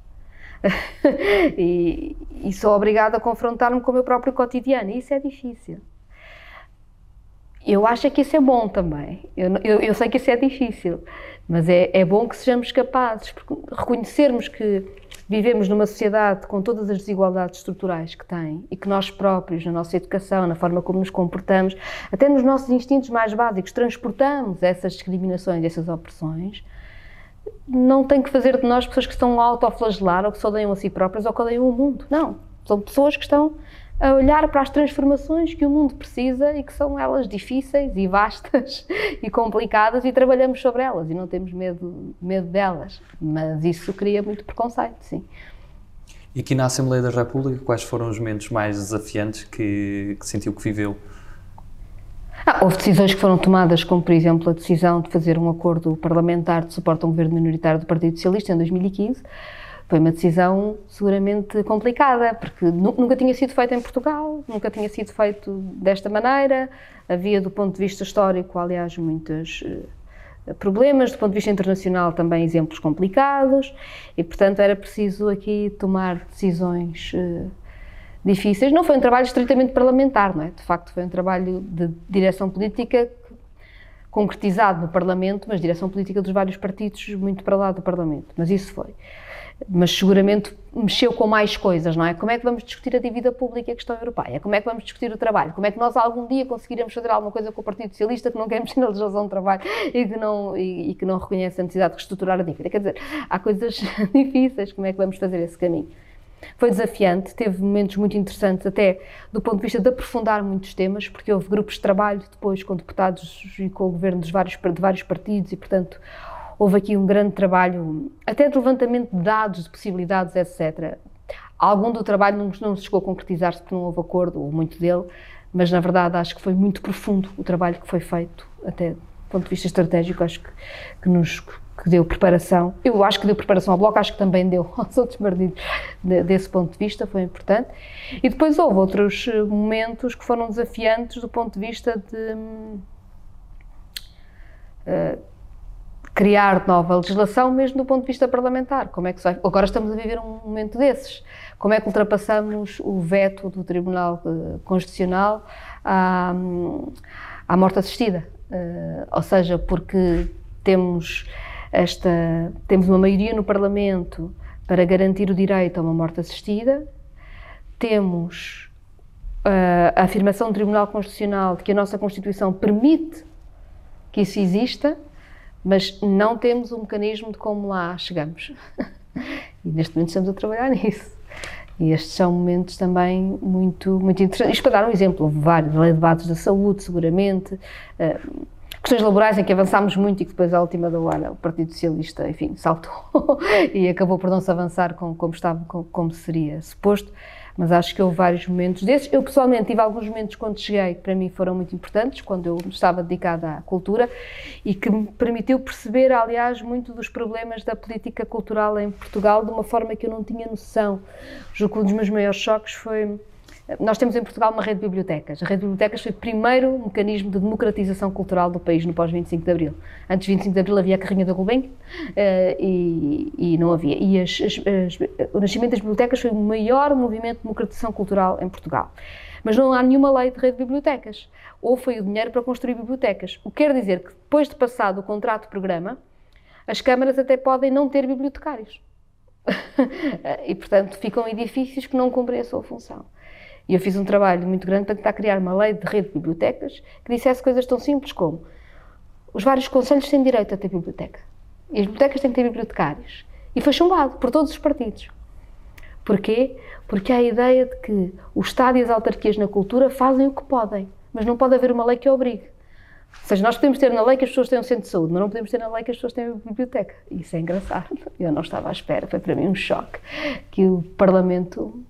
[LAUGHS] e, e, sou obrigada a confrontar-me com o meu próprio cotidiano, e isso é difícil. Eu acho que isso é bom também. Eu, eu, eu sei que isso é difícil, mas é, é bom que sejamos capazes, porque reconhecermos que vivemos numa sociedade com todas as desigualdades estruturais que tem e que nós próprios, na nossa educação, na forma como nos comportamos, até nos nossos instintos mais básicos, transportamos essas discriminações, essas opressões, não tem que fazer de nós pessoas que estão a autoflagelar ou que se odeiam a si próprias ou que odeiam o mundo. Não. São pessoas que estão a olhar para as transformações que o mundo precisa e que são elas difíceis e vastas [LAUGHS] e complicadas e trabalhamos sobre elas e não temos medo, medo delas. Mas isso cria muito preconceito, sim. E aqui na Assembleia da República, quais foram os momentos mais desafiantes que, que sentiu que viveu? Ah, houve decisões que foram tomadas, como por exemplo a decisão de fazer um acordo parlamentar de suporte a um governo minoritário do Partido Socialista em 2015 foi uma decisão seguramente complicada, porque nunca tinha sido feita em Portugal, nunca tinha sido feito desta maneira. Havia, do ponto de vista histórico, aliás, muitos eh, problemas, do ponto de vista internacional, também exemplos complicados, e portanto era preciso aqui tomar decisões uh, difíceis. Não foi um trabalho estritamente parlamentar, não é? De facto, foi um trabalho de direção política concretizado no Parlamento, mas direção política dos vários partidos muito para lá do Parlamento. Mas isso foi mas seguramente mexeu com mais coisas, não é? Como é que vamos discutir a dívida pública e a questão europeia? Como é que vamos discutir o trabalho? Como é que nós algum dia conseguiremos fazer alguma coisa com o Partido Socialista que não quer mexer na legislação do trabalho e que não, e, e que não reconhece a necessidade de reestruturar a dívida? Quer dizer, há coisas [LAUGHS] difíceis, como é que vamos fazer esse caminho? Foi desafiante, teve momentos muito interessantes, até do ponto de vista de aprofundar muitos temas, porque houve grupos de trabalho depois com deputados e com o governo dos vários, de vários partidos e, portanto, houve aqui um grande trabalho, até de levantamento de dados, de possibilidades, etc. Algum do trabalho não, não chegou a concretizar-se porque não houve acordo, ou muito dele, mas na verdade acho que foi muito profundo o trabalho que foi feito, até do ponto de vista estratégico, acho que, que nos que deu preparação. Eu acho que deu preparação ao Bloco, acho que também deu [LAUGHS] aos outros partidos de, desse ponto de vista, foi importante. E depois houve outros eh, momentos que foram desafiantes do ponto de vista de uh, criar nova legislação, mesmo do ponto de vista parlamentar. Como é que vai? Agora estamos a viver um momento desses. Como é que ultrapassamos o veto do Tribunal uh, Constitucional à, à morte assistida? Uh, ou seja, porque temos esta, temos uma maioria no Parlamento para garantir o direito a uma morte assistida, temos uh, a afirmação do Tribunal Constitucional de que a nossa Constituição permite que isso exista, mas não temos um mecanismo de como lá chegamos. [LAUGHS] e neste momento estamos a trabalhar nisso. E estes são momentos também muito, muito interessantes. Isto para dar um exemplo, houve vários, debates da saúde, seguramente, uh, questões laborais em que avançámos muito e que depois, à última da hora, o Partido Socialista, enfim, saltou [LAUGHS] e acabou por não se avançar com, como, estava, com, como seria suposto. Mas acho que houve vários momentos desses. Eu, pessoalmente, tive alguns momentos quando cheguei que para mim foram muito importantes, quando eu estava dedicada à cultura e que me permitiu perceber, aliás, muito dos problemas da política cultural em Portugal de uma forma que eu não tinha noção. Julgo que um dos meus maiores choques foi nós temos em Portugal uma rede de bibliotecas. A rede de bibliotecas foi o primeiro mecanismo de democratização cultural do país no pós-25 de Abril. Antes de 25 de Abril havia a carrinha da Gulbenkian uh, e, e, não havia. E as, as, as, o nascimento das bibliotecas foi o maior movimento de democratização cultural em Portugal. Mas não há nenhuma lei de rede de bibliotecas. Ou foi o dinheiro para construir bibliotecas. O que quer dizer que depois de passado o contrato-programa, as câmaras até podem não ter bibliotecários. [LAUGHS] e, portanto, ficam edifícios que não cumprem a sua função. E eu fiz um trabalho muito grande para tentar criar uma lei de rede de bibliotecas que dissesse coisas tão simples como os vários conselhos têm direito a ter biblioteca e as bibliotecas têm que ter bibliotecários. E foi chumbado por todos os partidos. Porquê? Porque há a ideia de que o Estado e as autarquias na cultura fazem o que podem, mas não pode haver uma lei que obrigue. Ou seja, nós podemos ter na lei que as pessoas têm um centro de saúde, mas não podemos ter na lei que as pessoas têm uma biblioteca. Isso é engraçado. Eu não estava à espera, foi para mim um choque que o Parlamento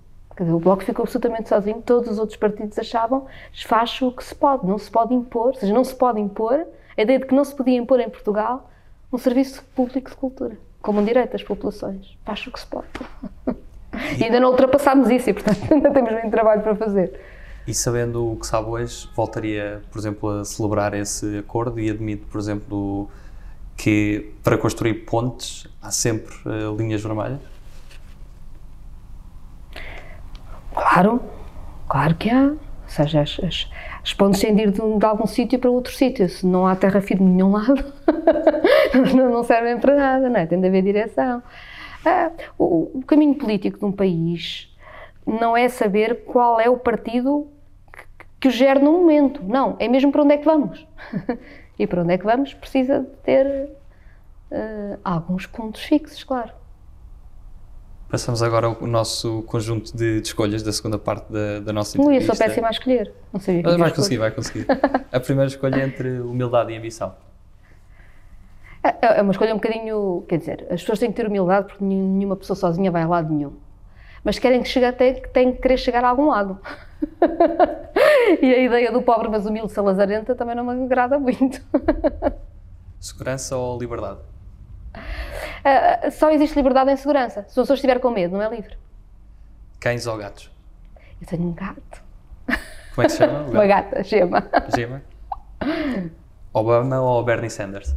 dizer, o Bloco ficou absolutamente sozinho, todos os outros partidos achavam faz o que se pode, não se pode impor, ou seja, não se pode impor, a ideia de que não se podia impor em Portugal um serviço público de cultura, como um direito das populações. Faz o que se pode. [LAUGHS] E ainda não ultrapassámos isso e, portanto, [LAUGHS] ainda temos muito trabalho para fazer. E sabendo o que sabe hoje, voltaria, por exemplo, a celebrar esse acordo e admite, por exemplo, que para construir pontes há sempre uh, linhas vermelhas? Claro, claro que há. Ou seja, as, as, as pontes têm de ir de, de algum sítio para outro sítio. Se não há terra firme de nenhum lado, [LAUGHS] não, servem para nada, não é? Tem de haver direção. Ah, o, o, caminho político de um país não é saber qual é o partido que, que o gera no momento. Não, é mesmo para onde é que vamos. [LAUGHS] e para onde é que vamos precisa de ter uh, alguns pontos fixos, claro. Passamos agora ao nosso conjunto de, de escolhas da segunda parte da, da nossa entrevista. Ui, eu sou péssima a escolher. Não sei Mas vai conseguir, vai conseguir. a primeira escolha é entre humildade e ambição. É, é uma escolha um bocadinho. Quer dizer, as pessoas têm que ter humildade porque nenhuma pessoa sozinha vai a lado nenhum. Mas querem que chegue até que têm que querer chegar a algum lado. [LAUGHS] e a ideia do pobre mas humilde salazarenta também não me agrada muito. Segurança ou liberdade? [LAUGHS] uh, só existe liberdade em segurança. Se a pessoa estiver com medo, não é livre. Cães ou gatos? Eu tenho um gato. Como é que se chama? [LAUGHS] Uma gata, Gema. Gema? Obama ou Bernie Sanders?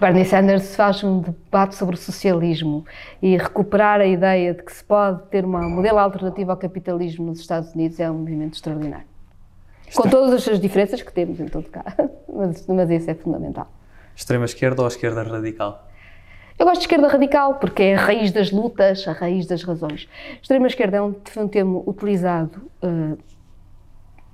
Bernie Sanders faz um debate sobre o socialismo e recuperar a ideia de que se pode ter uma modelo alternativo ao capitalismo nos Estados Unidos é um movimento extraordinário. Com todas as diferenças que temos em todo caso, [LAUGHS] mas, mas isso é fundamental. Extrema esquerda ou esquerda radical? Eu gosto de esquerda radical porque é a raiz das lutas, a raiz das razões. Extrema esquerda é um, um termo utilizado uh,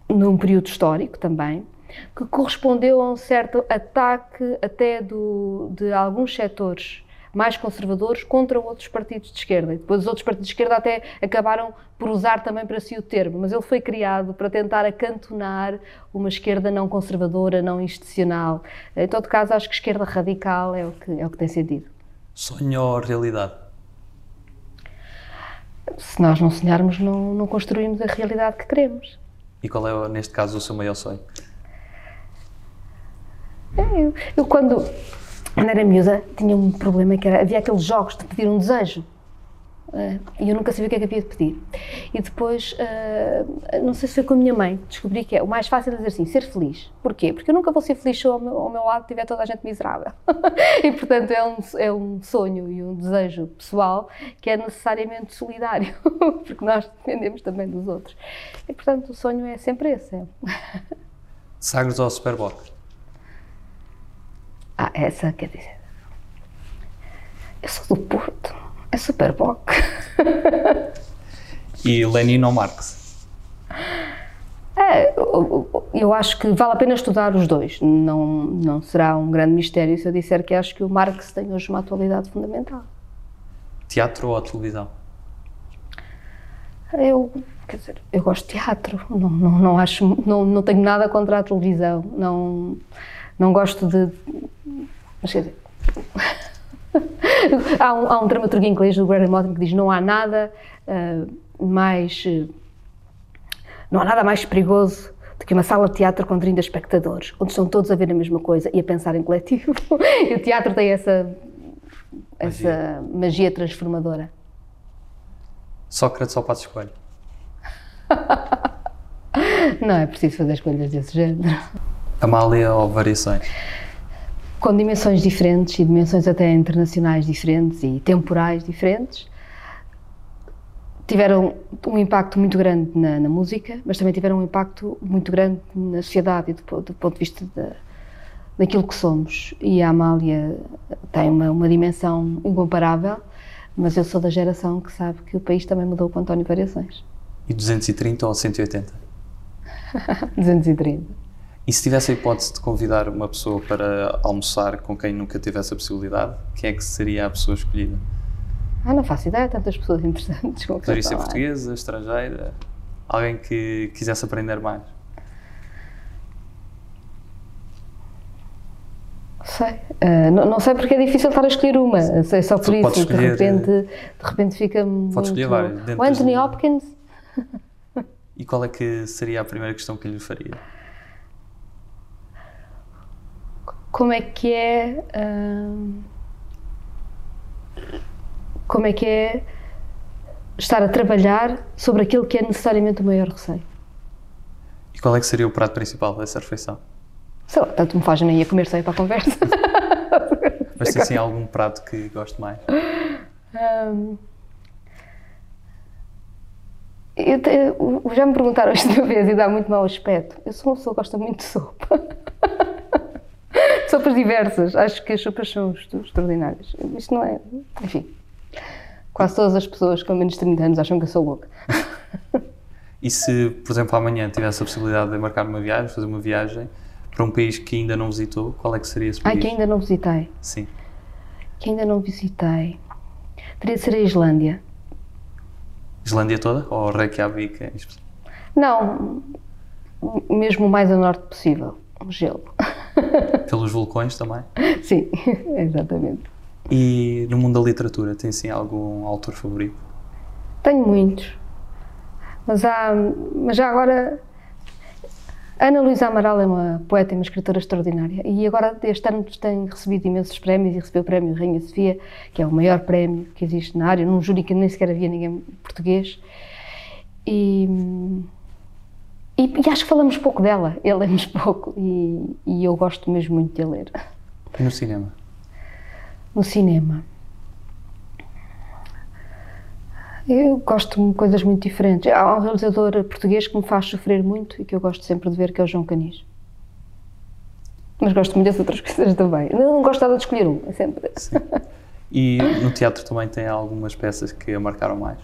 num período histórico também, que correspondeu a um certo ataque até do, de alguns setores mais conservadores contra outros partidos de esquerda. E depois os outros partidos de esquerda até acabaram por usar também para si o termo, mas ele foi criado para tentar acantonar uma esquerda não conservadora, não institucional. Em todo caso, acho que esquerda radical é o que, é o que tem sentido. Sonho ou realidade? se nós não sonharmos, não, não construímos a realidade que queremos. E qual é, neste caso, o seu maior sonho? Eu, eu quando, quando era miúda, tinha um problema que era, havia aqueles jogos de pedir um desejo. Uh, e eu nunca sabia o que é que havia de pedir. E depois, uh, não sei se foi com a minha mãe, descobri que é o mais fácil dizer assim, ser feliz. Porquê? Porque eu nunca vou ser feliz se ao meu, ao meu lado tiver toda a gente miserável. [LAUGHS] e, portanto, é um, é um sonho e um desejo pessoal que é necessariamente solidário, [LAUGHS] porque nós dependemos também dos outros. E, portanto, o sonho é sempre esse. É. Sagres ou Superboc? Ah, essa quer dizer. Eu sou do Porto. É super boc. [LAUGHS] e Lenin ou Marx? É, eu acho que vale a pena estudar os dois. Não, não será um grande mistério se eu disser que acho que o Marx tem hoje uma atualidade fundamental. Teatro ou televisão? Eu, quer dizer, eu gosto de teatro. Não, não, não acho, não, não tenho nada contra a televisão. Não, não gosto de mas quer dizer. Há, um, há um dramaturgo inglês, o Graham Norton, que diz: não há nada uh, mais. Uh, não há nada mais perigoso do que uma sala de teatro com 30 espectadores, onde estão todos a ver a mesma coisa e a pensar em coletivo. [LAUGHS] e o teatro tem essa, essa magia, magia transformadora. Sócrates ou Passo Escolho? [LAUGHS] não é preciso fazer escolhas desse género. Amália ou Variações? Com dimensões diferentes e dimensões até internacionais diferentes e temporais diferentes, tiveram um impacto muito grande na, na música, mas também tiveram um impacto muito grande na sociedade do, do ponto de vista da, daquilo que somos. E a Amália tem uma, uma dimensão incomparável, mas eu sou da geração que sabe que o país também mudou com António Variações. E 230 ou 180? 230. [LAUGHS] E se tivesse a hipótese de convidar uma pessoa para almoçar com quem nunca tivesse a possibilidade, quem é que seria a pessoa escolhida? Ah, não faço ideia, tantas pessoas interessantes. Poderia ser portuguesa, estrangeira, alguém que quisesse aprender mais. Sei. Uh, não, não, sei porque é difícil estar a escolher uma. É só por isso. que de repente, de repente fica muito... Pode escolher várias. O Anthony Hopkins. E qual é que seria a primeira questão que lhe faria? Como é que é como é que é estar a trabalhar sobre aquilo que é necessariamente o maior receio. E qual é que seria o prato principal dessa refeição? Sei lá, tanto me faz nem ia comer sem para a conversa. [LAUGHS] Mas tem assim algum prato que gosto mais? Um, eu te, já me perguntaram uma vez e dá muito mau aspecto. Eu sou uma pessoa que gosta muito de sopa sopas diversas. Acho que as sopas são extraordinárias. Isto não é. Enfim. Quase todas as pessoas com menos de 30 anos acham que eu sou louca. [LAUGHS] E se, por exemplo, amanhã tivesse a possibilidade de marcar uma viagem, fazer uma viagem para um país que ainda não visitou, qual é que seria esse país? Ah, que ainda não visitei? Sim. Que ainda não visitei. Teria de ser a Islândia. Islândia toda? Ou Reykjavik? Não, mesmo o mais a norte possível. O gelo. [LAUGHS] Pelos vulcões também? Sim, [LAUGHS] exatamente. E no mundo da literatura, tem sim algum autor favorito? Tenho muitos. Mas, há, mas já agora. Ana Luísa Amaral é uma poeta e uma escritora extraordinária. E agora, este ano, tem recebido imensos prémios e recebeu o prémio Rainha Sofia, que é o maior prémio que existe na área, num júri que nem sequer havia ninguém português. E e, e, acho que falamos pouco dela, [LAUGHS] lemos pouco e, e, eu gosto mesmo muito de ler. E no cinema? No cinema. Eu gosto de coisas muito diferentes. Há um realizador português que me faz sofrer muito e que eu gosto sempre de ver, que é o João Canis. Mas gosto muito das outras [LAUGHS] coisas também. Não gosto nada de escolher um, é sempre. Sim. E no teatro também tem algumas peças que a marcaram mais?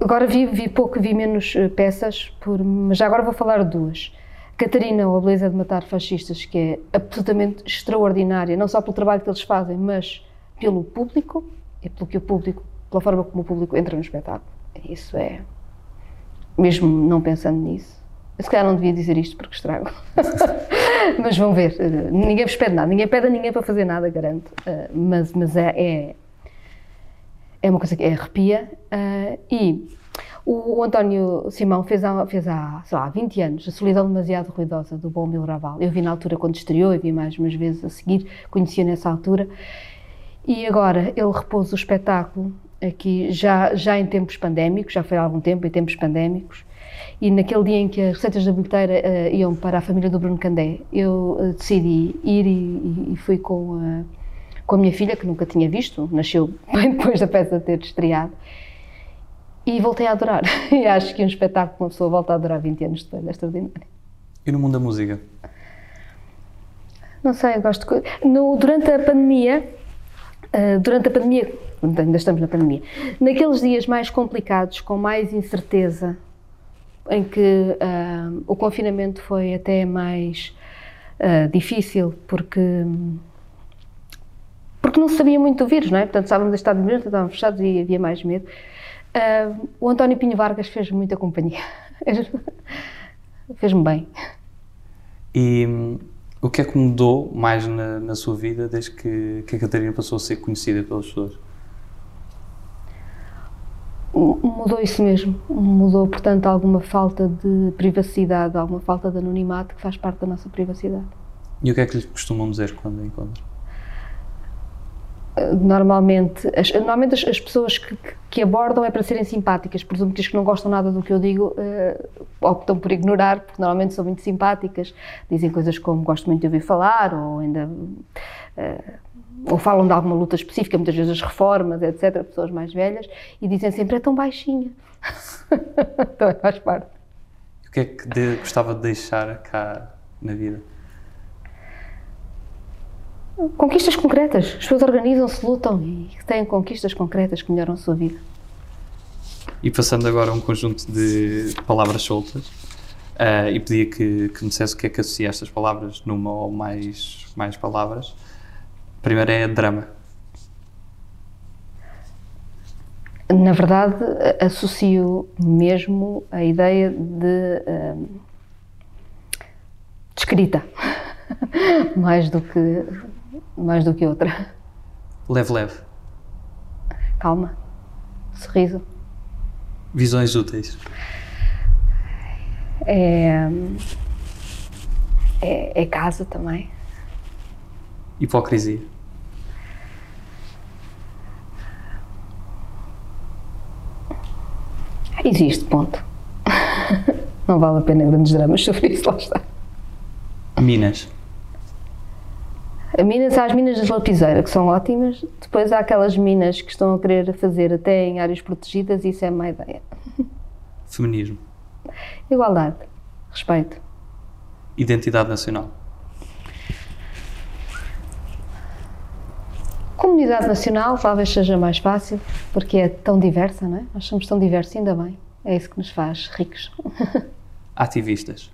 Agora vi, vi pouco, vi menos eh, peças, por, mas já agora vou falar duas. Catarina, ou a Beleza de Matar Fascistas, que é absolutamente extraordinária, não só pelo trabalho que eles fazem, mas pelo público, e pelo que o público, pela forma como o público entra no espetáculo. Isso é. Mesmo não pensando nisso. Se calhar não devia dizer isto porque estrago. [LAUGHS] mas vão ver. Eh, ninguém vos pede nada, ninguém pede a ninguém para fazer nada, garanto. Eh, mas, mas é, é é uma coisa que arrepia. Uh, e o, o, António Simão fez, há, fez sei lá, 20 anos a Solidão Demasiado Ruidosa do Bom Mil Raval. Eu vi na altura quando estreou e vi mais umas vezes a seguir, conhecia nessa altura. E agora ele repôs o espetáculo aqui já, já em tempos pandémicos, já foi há algum tempo em tempos pandémicos, e naquele dia em que as receitas da bilheteira uh, iam para a família do Bruno Candé, eu uh, decidi ir e, e fui com a, com a minha filha, que nunca tinha visto, nasceu [LAUGHS] bem depois da peça ter estreado, e voltei a adorar. [LAUGHS] E acho que um espetáculo que uma pessoa volta a adorar 20 anos depois é extraordinário. E no mundo da música? Não sei, eu gosto de... No, durante a pandemia, uh, durante a pandemia, ainda estamos na pandemia, naqueles dias mais complicados, com mais incerteza, em que uh, o confinamento foi até mais uh, difícil, porque porque não se sabia muito do vírus, não é? Portanto, estávamos estado de estávamos fechados e havia mais medo. Uh, o António Pinho Vargas fez muita companhia. [LAUGHS] Fez-me bem. E um, o que é que mudou mais na, na sua vida desde que, que a Catarina passou a ser conhecida pelas pessoas? Mudou isso mesmo. Mudou, portanto, alguma falta de privacidade, alguma falta de anonimato que faz parte da nossa privacidade. E o que é que lhe costumam dizer quando a encontram? Normalmente, as, normalmente as, as pessoas que, que, abordam é para serem simpáticas. Presumo que as que não gostam nada do que eu digo uh, optam por ignorar, porque normalmente são muito simpáticas, dizem coisas como gosto muito de ouvir falar, ou ainda. Uh, ou falam de alguma luta específica, muitas vezes as reformas, etc., pessoas mais velhas, e dizem sempre é tão baixinha. [LAUGHS] então faz parte. O que é que de, gostava de deixar cá na vida? Conquistas concretas. As pessoas organizam-se, lutam e têm conquistas concretas que melhoram a sua vida. E passando agora a um conjunto de palavras soltas, uh, e pedia que, que me dissesse o que é que associa estas palavras numa ou mais, mais palavras. Primeiro é drama. Na verdade, associo mesmo a ideia de, uh, de escrita, [LAUGHS] mais do que mais do que outra. Leve, leve. Calma. Sorriso. Visões úteis. É, é, é casa também. Hipocrisia. Existe, ponto. [LAUGHS] Não vale a pena grandes dramas sobre isso, lá está. Minas. Minas, há as minas das lapiseira, que são ótimas. Depois há aquelas minas que estão a querer fazer até em áreas protegidas, e isso é má ideia. Feminismo. Igualdade. Respeito. Identidade nacional. Comunidade nacional talvez seja mais fácil, porque é tão diversa, não é? Nós somos tão diversos, ainda bem. É isso que nos faz ricos. [LAUGHS] Ativistas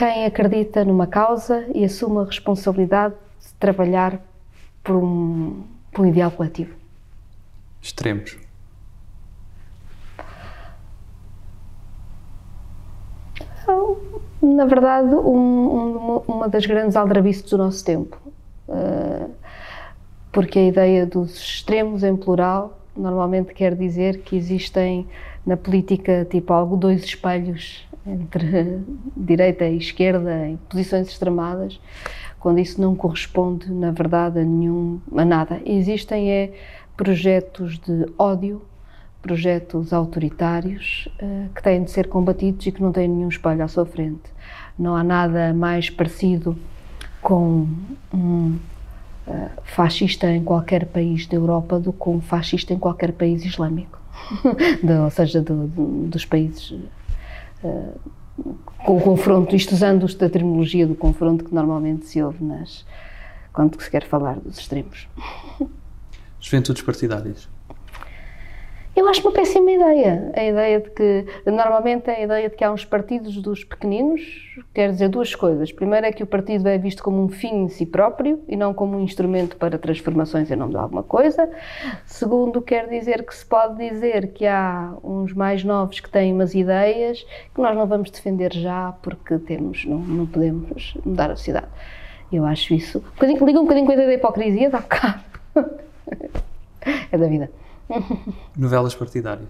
quem acredita numa causa e assume a responsabilidade de trabalhar por um, por um ideal coletivo. Extremos. Na verdade, um, um, uma das grandes aldrabices do nosso tempo. Uh, porque a ideia dos extremos em plural normalmente quer dizer que existem na política tipo algo dois espelhos entre direita e esquerda em posições extremadas, quando isso não corresponde, na verdade, a nenhum a nada. Existem é projetos de ódio, projetos autoritários uh, que têm de ser combatidos e que não têm nenhum espelho à sua frente. Não há nada mais parecido com um uh, fascista em qualquer país da Europa do que um fascista em qualquer país islâmico, [LAUGHS] de, ou seja, do, do, dos países com o confronto, isto usando a terminologia do confronto que normalmente se ouve nas, quando se quer falar dos extremos. Juventudes partidárias. Eu acho uma péssima ideia. A ideia de que, normalmente, a ideia de que há uns partidos dos pequeninos quer dizer duas coisas. Primeiro é que o partido é visto como um fim em si próprio e não como um instrumento para transformações em nome de alguma coisa. Segundo, quer dizer que se pode dizer que há uns mais novos que têm umas ideias que nós não vamos defender já porque temos, não, não podemos mudar a sociedade. Eu acho isso. Liga um bocadinho com a ideia da hipocrisia, dá um bocado. [LAUGHS] é da vida. Novelas partidárias?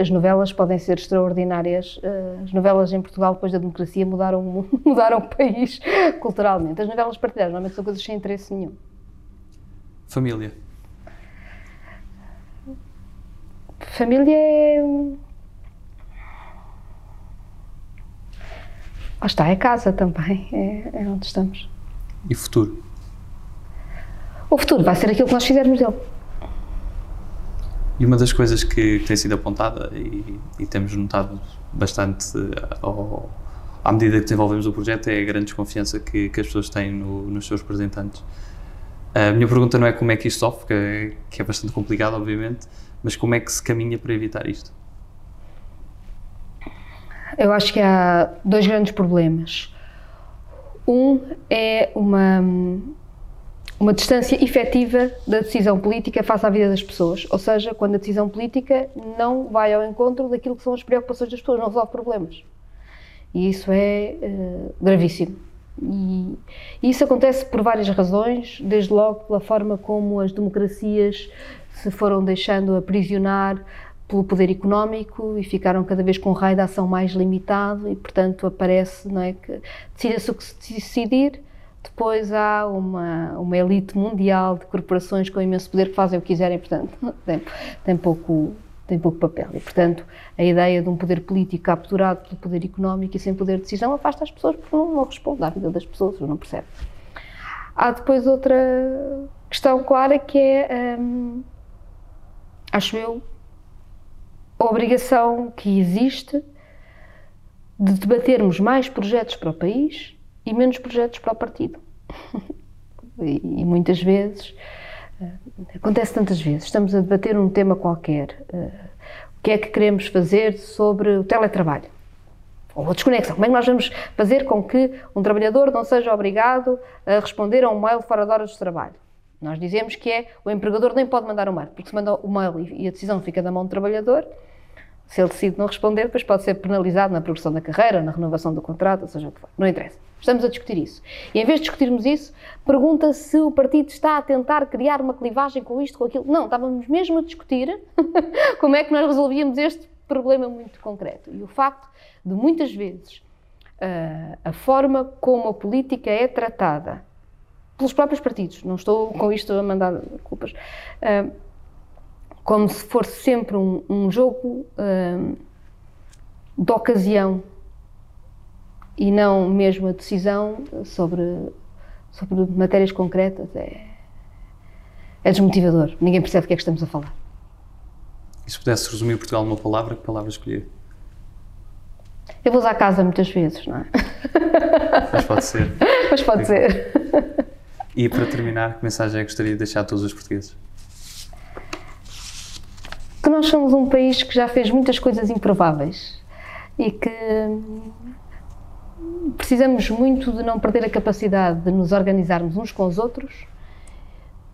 As novelas podem ser extraordinárias. Eh, as novelas em Portugal, depois da democracia, mudaram, [LAUGHS] mudaram o país culturalmente. As novelas partidárias normalmente são coisas sem interesse nenhum. Família? Família é. Lá está, é casa também, é, é onde estamos. E futuro? O futuro vai ser aquilo que nós fizermos dele. E uma das coisas que tem sido apontada e, e temos notado bastante ao, à medida que desenvolvemos o projeto é a grande desconfiança que, que as pessoas têm no, nos seus representantes. A minha pergunta não é como é que isto sofre, que é, que é bastante complicado, obviamente, mas como é que se caminha para evitar isto? Eu acho que há dois grandes problemas. Um é uma, uma distância efetiva da decisão política face à vida das pessoas. Ou seja, quando a decisão política não vai ao encontro daquilo que são as preocupações das pessoas, não resolve problemas. E isso é uh, gravíssimo. E isso acontece por várias razões, desde logo pela forma como as democracias se foram deixando aprisionar pelo poder económico e ficaram cada vez com um raio de ação mais limitado e, portanto, aparece, não é, que decide-se o que se decidir, depois há uma, uma elite mundial de corporações com imenso poder que fazem o que quiserem, portanto, tem, tem, pouco, tem pouco papel. E, portanto, a ideia de um poder político capturado pelo poder económico e sem poder de decisão afasta as pessoas porque não, não responde à vida das pessoas, não percebe. Há depois outra questão clara que é. Hum, acho eu, a obrigação que existe de debatermos mais projetos para o país e menos projetos para o partido. [LAUGHS] e, e, muitas vezes, uh, acontece tantas vezes, estamos a debater um tema qualquer, uh, o que é que queremos fazer sobre o teletrabalho ou a desconexão. Como é que nós vamos fazer com que um trabalhador não seja obrigado a responder a um mail fora de horas de trabalho? Nós dizemos que é o empregador nem pode mandar o mail, porque se manda o mail e a decisão fica da mão do trabalhador, se ele decide não responder, depois pode ser penalizado na progressão da carreira, na renovação do contrato, ou seja o que for. Não interessa. Estamos a discutir isso. E em vez de discutirmos isso, pergunta se o partido está a tentar criar uma clivagem com isto, com aquilo. Não, estávamos mesmo a discutir [LAUGHS] como é que nós resolvíamos este problema muito concreto. E o facto de muitas vezes a forma como a política é tratada pelos próprios partidos, não estou com isto a mandar culpas, uh, como se fosse sempre um, um jogo uh, de ocasião e não mesmo a decisão sobre, sobre matérias concretas. É, é desmotivador, ninguém percebe o que é que estamos a falar. E se pudesse resumir Portugal numa palavra, que palavra escolher? Eu vou usar casa muitas vezes, não é? Mas pode ser. [LAUGHS] Mas pode ser. E para terminar, que mensagem é que gostaria de deixar a todos os portugueses? Que nós somos um país que já fez muitas coisas improváveis e que precisamos muito de não perder a capacidade de nos organizarmos uns com os outros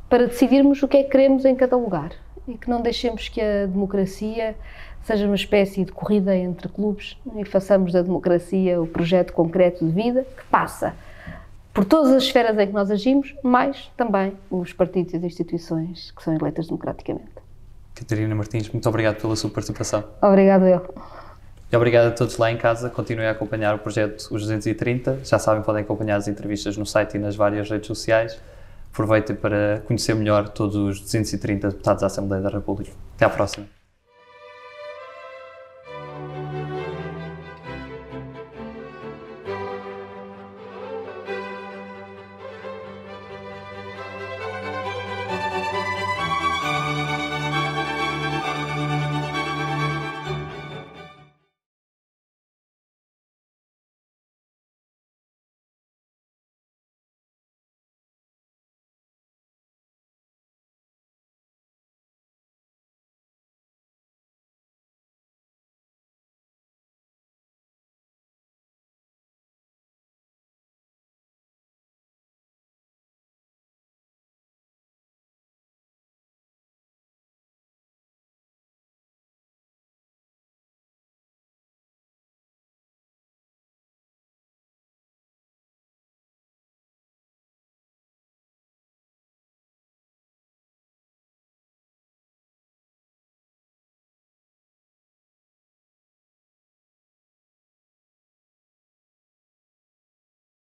para decidirmos o que é que queremos em cada lugar e que não deixemos que a democracia seja uma espécie de corrida entre clubes e façamos da democracia o projeto concreto de vida que passa por todas as esferas em que nós agimos, mais também os partidos e as instituições que são eleitas democraticamente. Catarina Martins, muito obrigado pela sua participação. Obrigado eu. E obrigado a todos lá em casa. Continuem a acompanhar o projeto Os 230. Já sabem, podem acompanhar as entrevistas no site e nas várias redes sociais. Aproveitem para conhecer melhor todos os 230 deputados da Assembleia da República. Até à próxima.